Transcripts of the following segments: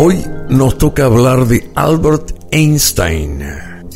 Hoy nos toca hablar de Albert Einstein.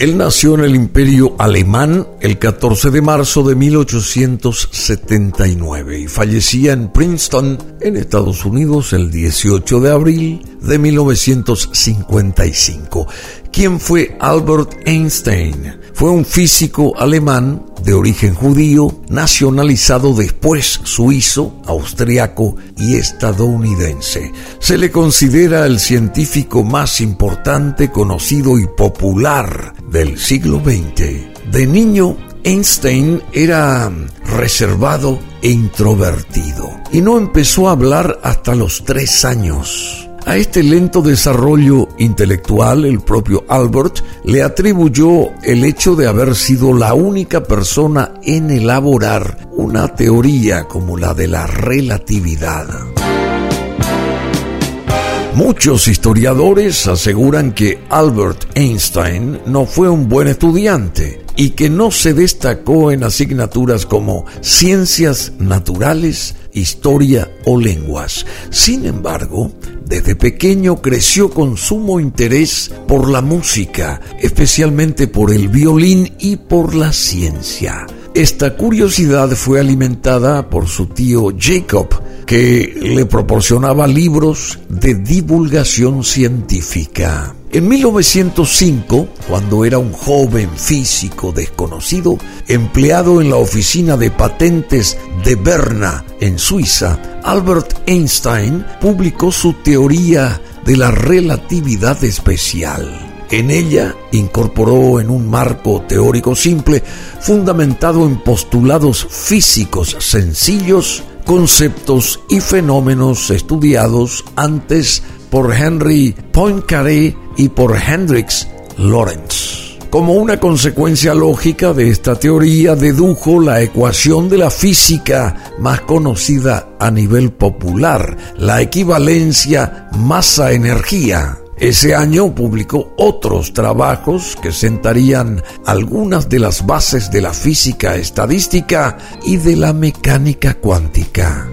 Él nació en el Imperio Alemán el 14 de marzo de 1879 y fallecía en Princeton, en Estados Unidos, el 18 de abril de 1955. ¿Quién fue Albert Einstein? Fue un físico alemán de origen judío, nacionalizado después suizo, austriaco y estadounidense. Se le considera el científico más importante, conocido y popular del siglo XX. De niño, Einstein era reservado e introvertido y no empezó a hablar hasta los tres años. A este lento desarrollo intelectual, el propio Albert le atribuyó el hecho de haber sido la única persona en elaborar una teoría como la de la relatividad. Muchos historiadores aseguran que Albert Einstein no fue un buen estudiante y que no se destacó en asignaturas como ciencias naturales, historia o lenguas. Sin embargo, desde pequeño creció con sumo interés por la música, especialmente por el violín y por la ciencia. Esta curiosidad fue alimentada por su tío Jacob, que le proporcionaba libros de divulgación científica. En 1905, cuando era un joven físico desconocido, empleado en la oficina de patentes de Berna, en Suiza, Albert Einstein publicó su teoría de la relatividad especial. En ella incorporó en un marco teórico simple, fundamentado en postulados físicos sencillos, conceptos y fenómenos estudiados antes por Henry Poincaré y por Hendrix Lorentz. Como una consecuencia lógica de esta teoría, dedujo la ecuación de la física más conocida a nivel popular, la equivalencia masa-energía. Ese año publicó otros trabajos que sentarían algunas de las bases de la física estadística y de la mecánica cuántica.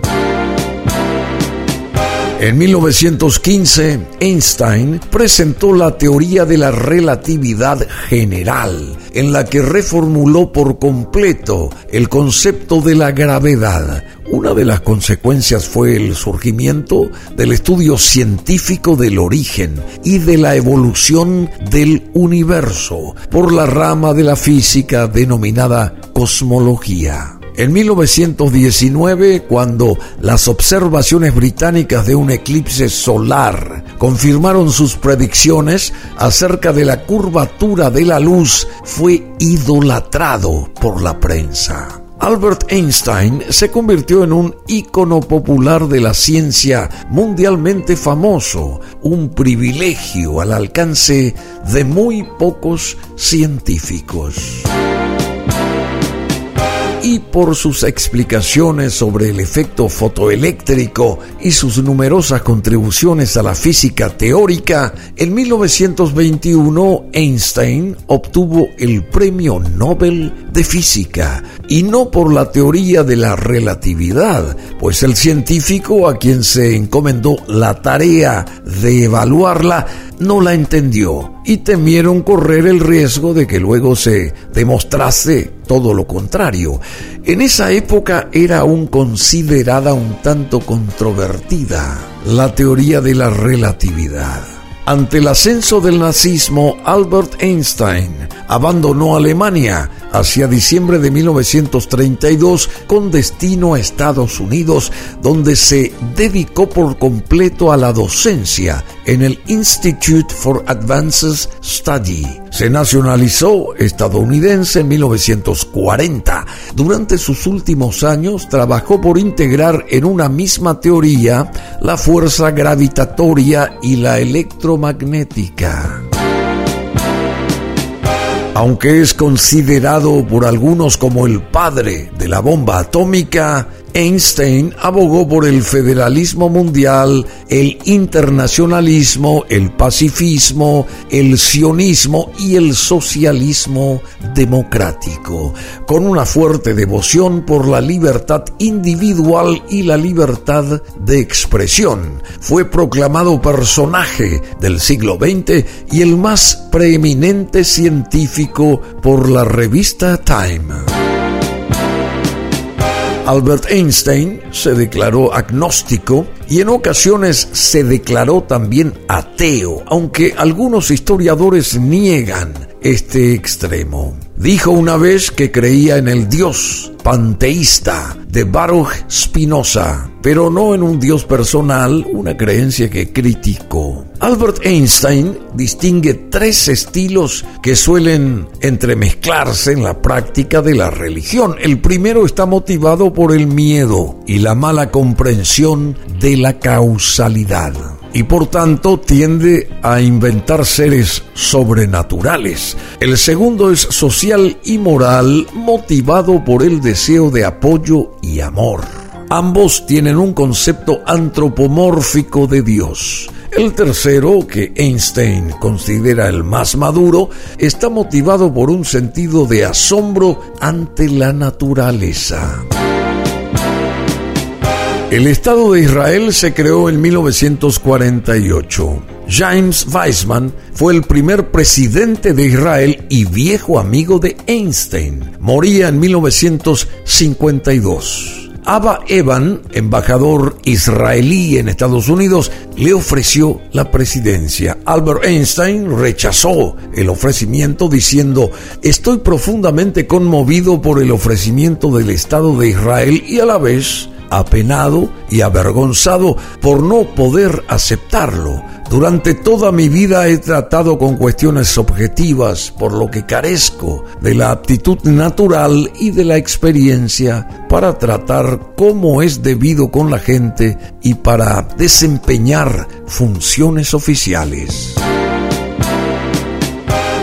En 1915, Einstein presentó la teoría de la relatividad general, en la que reformuló por completo el concepto de la gravedad. Una de las consecuencias fue el surgimiento del estudio científico del origen y de la evolución del universo por la rama de la física denominada cosmología. En 1919, cuando las observaciones británicas de un eclipse solar confirmaron sus predicciones acerca de la curvatura de la luz, fue idolatrado por la prensa. Albert Einstein se convirtió en un ícono popular de la ciencia mundialmente famoso, un privilegio al alcance de muy pocos científicos y por sus explicaciones sobre el efecto fotoeléctrico y sus numerosas contribuciones a la física teórica, en 1921 Einstein obtuvo el Premio Nobel de Física, y no por la teoría de la relatividad, pues el científico a quien se encomendó la tarea de evaluarla no la entendió y temieron correr el riesgo de que luego se demostrase todo lo contrario. En esa época era aún considerada un tanto controvertida la teoría de la relatividad. Ante el ascenso del nazismo, Albert Einstein abandonó Alemania hacia diciembre de 1932 con destino a Estados Unidos, donde se dedicó por completo a la docencia en el Institute for Advanced Study. Se nacionalizó estadounidense en 1940. Durante sus últimos años trabajó por integrar en una misma teoría la fuerza gravitatoria y la electromagnética. Aunque es considerado por algunos como el padre de la bomba atómica, Einstein abogó por el federalismo mundial, el internacionalismo, el pacifismo, el sionismo y el socialismo democrático, con una fuerte devoción por la libertad individual y la libertad de expresión. Fue proclamado personaje del siglo XX y el más preeminente científico por la revista Time. Albert Einstein se declaró agnóstico y en ocasiones se declaró también ateo, aunque algunos historiadores niegan este extremo. Dijo una vez que creía en el Dios panteísta de Baruch Spinoza, pero no en un Dios personal, una creencia que criticó. Albert Einstein distingue tres estilos que suelen entremezclarse en la práctica de la religión. El primero está motivado por el miedo y la mala comprensión de la causalidad y por tanto tiende a inventar seres sobrenaturales. El segundo es social y moral, motivado por el deseo de apoyo y amor. Ambos tienen un concepto antropomórfico de Dios. El tercero, que Einstein considera el más maduro, está motivado por un sentido de asombro ante la naturaleza. El Estado de Israel se creó en 1948. James Weizmann fue el primer presidente de Israel y viejo amigo de Einstein. Moría en 1952. Abba Eban, embajador israelí en Estados Unidos, le ofreció la presidencia. Albert Einstein rechazó el ofrecimiento diciendo, estoy profundamente conmovido por el ofrecimiento del Estado de Israel y a la vez apenado y avergonzado por no poder aceptarlo. Durante toda mi vida he tratado con cuestiones objetivas, por lo que carezco de la aptitud natural y de la experiencia para tratar cómo es debido con la gente y para desempeñar funciones oficiales.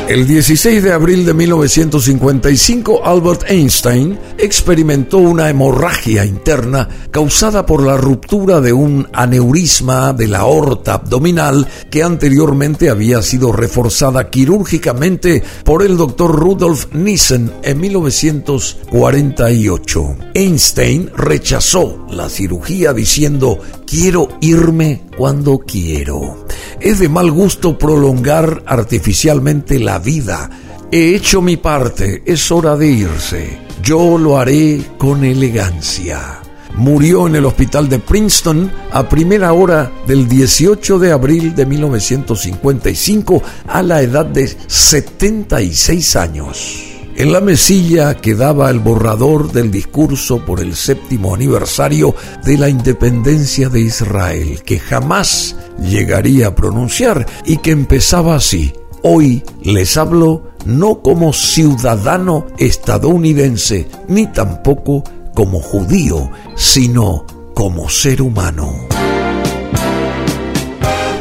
El 16 de abril de 1955, Albert Einstein experimentó una hemorragia interna causada por la ruptura de un aneurisma de la aorta abdominal que anteriormente había sido reforzada quirúrgicamente por el doctor Rudolf Nissen en 1948. Einstein rechazó la cirugía diciendo, quiero irme cuando quiero. Es de mal gusto prolongar artificialmente la vida. He hecho mi parte, es hora de irse. Yo lo haré con elegancia. Murió en el hospital de Princeton a primera hora del 18 de abril de 1955 a la edad de 76 años. En la mesilla quedaba el borrador del discurso por el séptimo aniversario de la independencia de Israel, que jamás llegaría a pronunciar y que empezaba así. Hoy les hablo no como ciudadano estadounidense, ni tampoco como judío, sino como ser humano.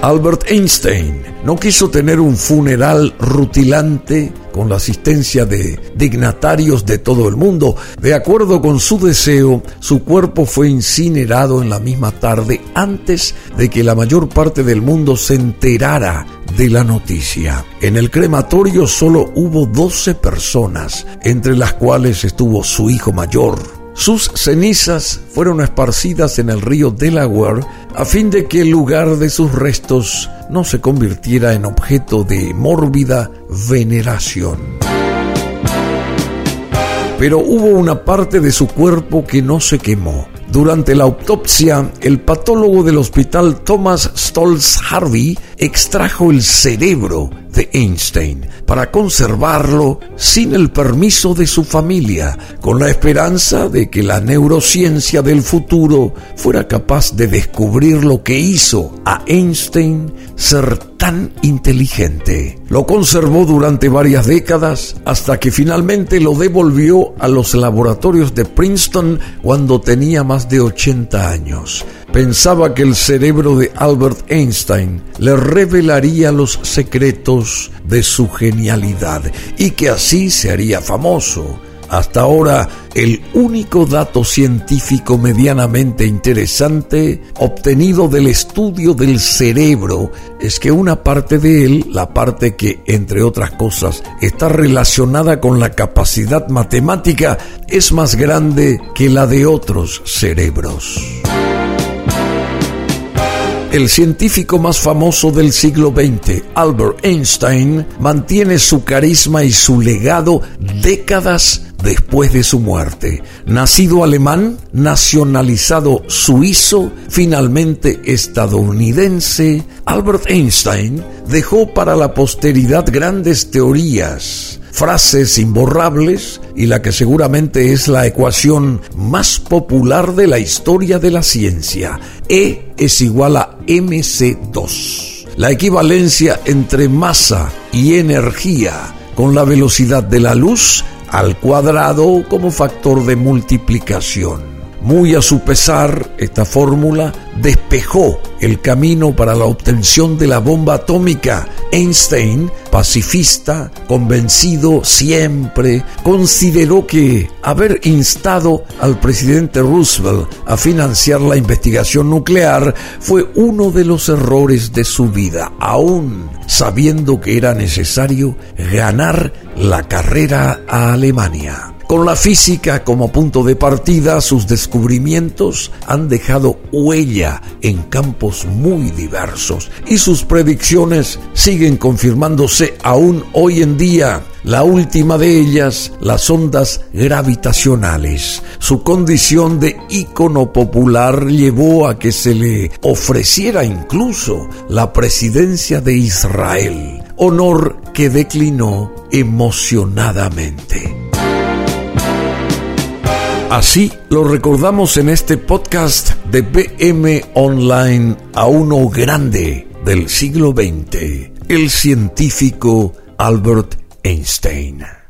Albert Einstein no quiso tener un funeral rutilante con la asistencia de dignatarios de todo el mundo. De acuerdo con su deseo, su cuerpo fue incinerado en la misma tarde antes de que la mayor parte del mundo se enterara de la noticia. En el crematorio solo hubo 12 personas, entre las cuales estuvo su hijo mayor, sus cenizas fueron esparcidas en el río Delaware a fin de que el lugar de sus restos no se convirtiera en objeto de mórbida veneración. Pero hubo una parte de su cuerpo que no se quemó. Durante la autopsia, el patólogo del hospital Thomas Stolz Harvey extrajo el cerebro de Einstein para conservarlo sin el permiso de su familia, con la esperanza de que la neurociencia del futuro fuera capaz de descubrir lo que hizo a Einstein ser tan inteligente. Lo conservó durante varias décadas hasta que finalmente lo devolvió a los laboratorios de Princeton cuando tenía más de 80 años. Pensaba que el cerebro de Albert Einstein le revelaría los secretos de su genialidad y que así se haría famoso. Hasta ahora, el único dato científico medianamente interesante obtenido del estudio del cerebro es que una parte de él, la parte que, entre otras cosas, está relacionada con la capacidad matemática, es más grande que la de otros cerebros. El científico más famoso del siglo XX, Albert Einstein, mantiene su carisma y su legado décadas después de su muerte. Nacido alemán, nacionalizado suizo, finalmente estadounidense, Albert Einstein dejó para la posteridad grandes teorías, frases imborrables y la que seguramente es la ecuación más popular de la historia de la ciencia. E es igual a mc2. La equivalencia entre masa y energía con la velocidad de la luz al cuadrado como factor de multiplicación. Muy a su pesar, esta fórmula despejó el camino para la obtención de la bomba atómica. Einstein, pacifista, convencido siempre, consideró que haber instado al presidente Roosevelt a financiar la investigación nuclear fue uno de los errores de su vida, aún sabiendo que era necesario ganar la carrera a Alemania. Con la física como punto de partida, sus descubrimientos han dejado huella en campos muy diversos y sus predicciones siguen confirmándose aún hoy en día. La última de ellas, las ondas gravitacionales. Su condición de ícono popular llevó a que se le ofreciera incluso la presidencia de Israel, honor que declinó emocionadamente. Así lo recordamos en este podcast de BM Online a uno grande del siglo XX, el científico Albert Einstein.